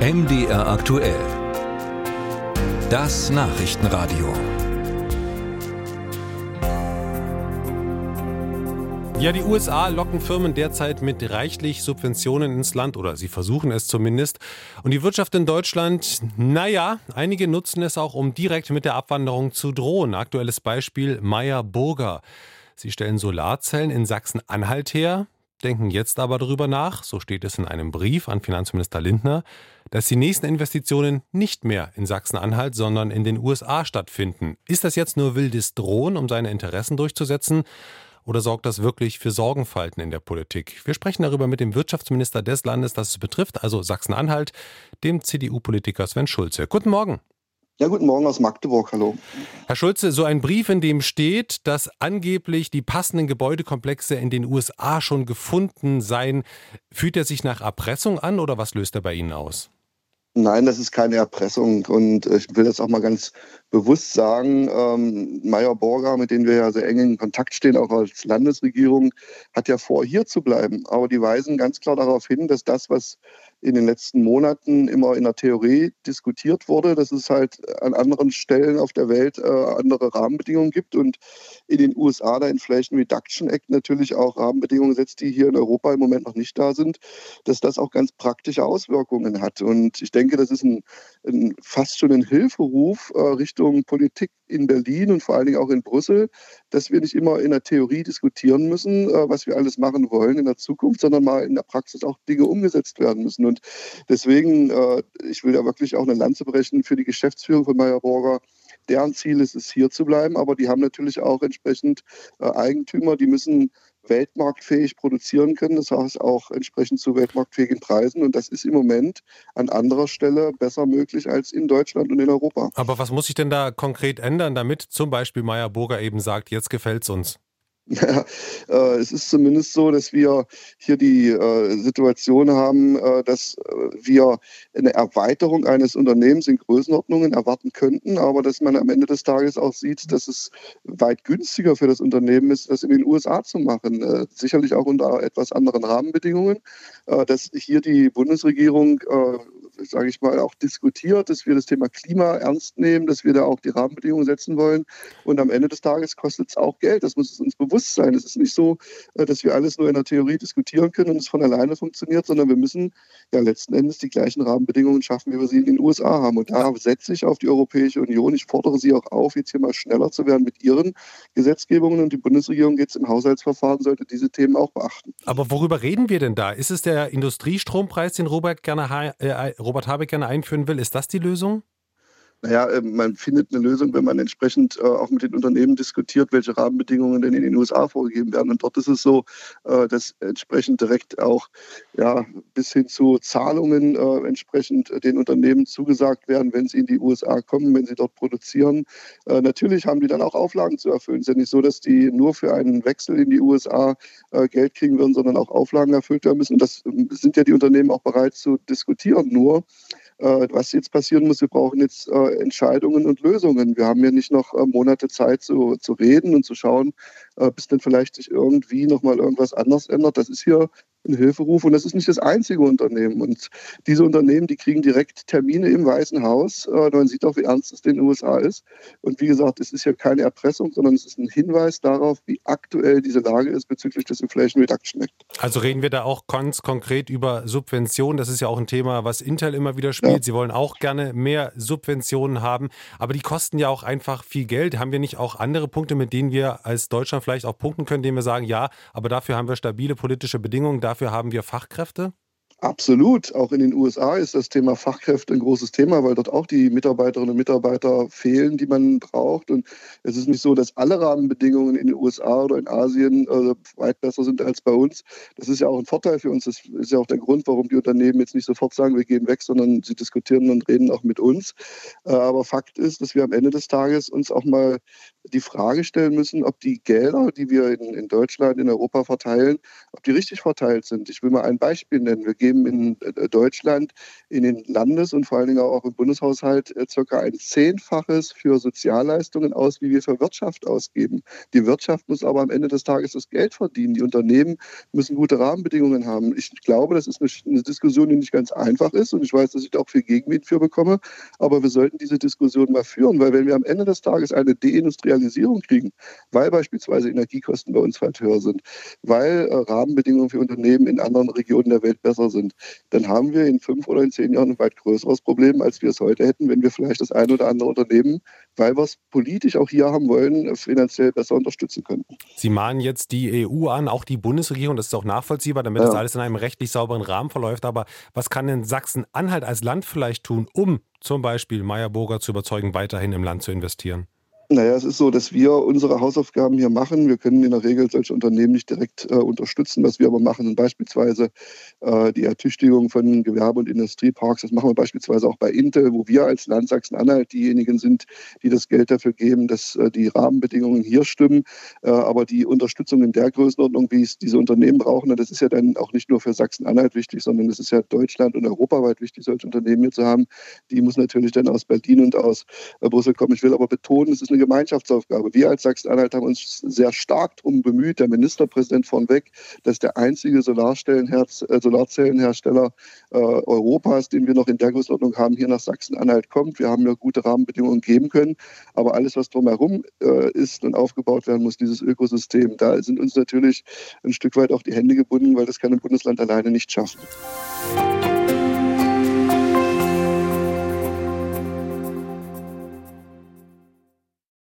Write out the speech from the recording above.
MDR aktuell. Das Nachrichtenradio. Ja, die USA locken Firmen derzeit mit reichlich Subventionen ins Land oder sie versuchen es zumindest. Und die Wirtschaft in Deutschland, naja, einige nutzen es auch, um direkt mit der Abwanderung zu drohen. Aktuelles Beispiel Meyer Burger. Sie stellen Solarzellen in Sachsen-Anhalt her denken jetzt aber darüber nach, so steht es in einem Brief an Finanzminister Lindner, dass die nächsten Investitionen nicht mehr in Sachsen-Anhalt, sondern in den USA stattfinden. Ist das jetzt nur wildes Drohen, um seine Interessen durchzusetzen? Oder sorgt das wirklich für Sorgenfalten in der Politik? Wir sprechen darüber mit dem Wirtschaftsminister des Landes, das es betrifft, also Sachsen-Anhalt, dem CDU-Politiker Sven Schulze. Guten Morgen. Ja, guten Morgen aus Magdeburg, hallo. Herr Schulze, so ein Brief, in dem steht, dass angeblich die passenden Gebäudekomplexe in den USA schon gefunden seien, fühlt er sich nach Erpressung an oder was löst er bei Ihnen aus? Nein, das ist keine Erpressung. Und ich will das auch mal ganz bewusst sagen. Ähm, Meyer Borger, mit dem wir ja sehr eng in Kontakt stehen, auch als Landesregierung, hat ja vor, hier zu bleiben. Aber die weisen ganz klar darauf hin, dass das, was in den letzten Monaten immer in der Theorie diskutiert wurde, dass es halt an anderen Stellen auf der Welt äh, andere Rahmenbedingungen gibt und in den USA der Inflation Reduction Act natürlich auch Rahmenbedingungen setzt, die hier in Europa im Moment noch nicht da sind, dass das auch ganz praktische Auswirkungen hat. Und ich denke, das ist ein, ein fast schon ein Hilferuf äh, Richtung Politik in Berlin und vor allen Dingen auch in Brüssel, dass wir nicht immer in der Theorie diskutieren müssen, äh, was wir alles machen wollen in der Zukunft, sondern mal in der Praxis auch Dinge umgesetzt werden müssen. Und deswegen, äh, ich will ja wirklich auch eine Lanze brechen für die Geschäftsführung von Meyer Borger. Deren Ziel ist es, hier zu bleiben, aber die haben natürlich auch entsprechend äh, Eigentümer, die müssen weltmarktfähig produzieren können, das heißt auch entsprechend zu weltmarktfähigen Preisen. Und das ist im Moment an anderer Stelle besser möglich als in Deutschland und in Europa. Aber was muss sich denn da konkret ändern, damit zum Beispiel Meyer Burger eben sagt, jetzt gefällt es uns? Ja, äh, es ist zumindest so, dass wir hier die äh, Situation haben, äh, dass äh, wir eine Erweiterung eines Unternehmens in Größenordnungen erwarten könnten, aber dass man am Ende des Tages auch sieht, dass es weit günstiger für das Unternehmen ist, das in den USA zu machen. Äh, sicherlich auch unter etwas anderen Rahmenbedingungen, äh, dass hier die Bundesregierung sage ich mal, auch diskutiert, dass wir das Thema Klima ernst nehmen, dass wir da auch die Rahmenbedingungen setzen wollen. Und am Ende des Tages kostet es auch Geld. Das muss uns bewusst sein. Es ist nicht so, äh, dass wir alles nur in der Theorie diskutieren können und es von alleine funktioniert, sondern wir müssen ja letzten Endes die gleichen Rahmenbedingungen schaffen, wie wir sie in den USA haben. Und da setze ich auf die Europäische Union. Ich fordere sie auch auf, jetzt hier mal schneller zu werden mit ihren Gesetzgebungen. Und die Bundesregierung jetzt im Haushaltsverfahren sollte diese Themen auch beachten. Aber worüber reden wir denn da? Ist es der Industriestrompreis, den Robert gerne äh, Robert Habeck gerne einführen will. Ist das die Lösung? Naja, ähm, man findet eine Lösung, wenn man entsprechend äh, auch mit den Unternehmen diskutiert, welche Rahmenbedingungen denn in den USA vorgegeben werden. Und dort ist es so, äh, dass entsprechend direkt auch ja, bis hin zu Zahlungen äh, entsprechend den Unternehmen zugesagt werden, wenn sie in die USA kommen, wenn sie dort produzieren. Natürlich haben die dann auch Auflagen zu erfüllen. Es ist ja nicht so, dass die nur für einen Wechsel in die USA Geld kriegen würden, sondern auch Auflagen erfüllt werden müssen. Und das ähm, sind ja die Unternehmen auch bereit zu diskutieren. Nur äh, was jetzt passieren muss, wir brauchen jetzt äh, Entscheidungen und Lösungen. Wir haben ja nicht noch äh, Monate Zeit zu, zu reden und zu schauen, bis dann vielleicht sich irgendwie nochmal irgendwas anders ändert. Das ist hier ein Hilferuf und das ist nicht das einzige Unternehmen. Und diese Unternehmen, die kriegen direkt Termine im Weißen Haus. Äh, man sieht auch, wie ernst es in den USA ist. Und wie gesagt, es ist ja keine Erpressung, sondern es ist ein Hinweis darauf, wie aktuell diese Lage ist bezüglich des Inflation Reduction Act. Also reden wir da auch ganz konkret über Subventionen. Das ist ja auch ein Thema, was Intel immer wieder spielt. Ja. Sie wollen auch gerne mehr Subventionen haben, aber die kosten ja auch einfach viel Geld. Haben wir nicht auch andere Punkte, mit denen wir als Deutschland vielleicht auch punkten können, indem wir sagen, ja, aber dafür haben wir stabile politische Bedingungen, dafür haben wir Fachkräfte? Absolut. Auch in den USA ist das Thema Fachkräfte ein großes Thema, weil dort auch die Mitarbeiterinnen und Mitarbeiter fehlen, die man braucht. Und es ist nicht so, dass alle Rahmenbedingungen in den USA oder in Asien äh, weit besser sind als bei uns. Das ist ja auch ein Vorteil für uns. Das ist ja auch der Grund, warum die Unternehmen jetzt nicht sofort sagen, wir gehen weg, sondern sie diskutieren und reden auch mit uns. Äh, aber Fakt ist, dass wir am Ende des Tages uns auch mal die Frage stellen müssen, ob die Gelder, die wir in, in, Deutschland, in Europa verteilen, ob die richtig verteilt sind. Ich will mal ein Beispiel nennen. Wir geben in äh, Deutschland in den Landes- und vor allen Dingen auch im Bundeshaushalt äh, circa ein Zehnfaches für Sozialleistungen aus, wie wir für Wirtschaft ausgeben. Die Wirtschaft muss aber am Ende des Tages das Geld verdienen. Die Unternehmen müssen gute Rahmenbedingungen haben. Ich glaube, das ist eine, eine Diskussion, die nicht ganz einfach ist und ich weiß, dass ich da auch viel Gegenwind für bekomme. Aber wir sollten diese Diskussion mal führen, weil wenn wir am Ende des Tages eine Deindustrialisierung Industrialisierung kriegen, weil beispielsweise Energiekosten bei uns weit höher sind, weil äh, Rahmenbedingungen für Unternehmen in anderen Regionen der Welt besser sind, dann haben wir in fünf oder in zehn Jahren ein weit größeres Problem, als wir es heute hätten, wenn wir vielleicht das eine oder andere Unternehmen, weil wir es politisch auch hier haben wollen, finanziell besser unterstützen könnten. Sie mahnen jetzt die EU an, auch die Bundesregierung, das ist auch nachvollziehbar, damit ja. das alles in einem rechtlich sauberen Rahmen verläuft. Aber was kann denn Sachsen-Anhalt als Land vielleicht tun, um zum Beispiel Meyer Burger zu überzeugen, weiterhin im Land zu investieren? Naja, es ist so, dass wir unsere Hausaufgaben hier machen. Wir können in der Regel solche Unternehmen nicht direkt äh, unterstützen. Was wir aber machen, sind beispielsweise äh, die Ertüchtigung von Gewerbe- und Industrieparks. Das machen wir beispielsweise auch bei Intel, wo wir als Land Sachsen-Anhalt diejenigen sind, die das Geld dafür geben, dass äh, die Rahmenbedingungen hier stimmen. Äh, aber die Unterstützung in der Größenordnung, wie es diese Unternehmen brauchen, das ist ja dann auch nicht nur für Sachsen-Anhalt wichtig, sondern es ist ja Deutschland und europaweit wichtig, solche Unternehmen hier zu haben. Die muss natürlich dann aus Berlin und aus äh, Brüssel kommen. Ich will aber betonen, es ist eine Gemeinschaftsaufgabe. Wir als Sachsen-Anhalt haben uns sehr stark darum bemüht, der Ministerpräsident vornweg, dass der einzige äh, Solarzellenhersteller äh, Europas, den wir noch in der Größenordnung haben, hier nach Sachsen-Anhalt kommt. Wir haben ja gute Rahmenbedingungen geben können, aber alles, was drumherum äh, ist und aufgebaut werden muss, dieses Ökosystem, da sind uns natürlich ein Stück weit auch die Hände gebunden, weil das kann ein Bundesland alleine nicht schaffen.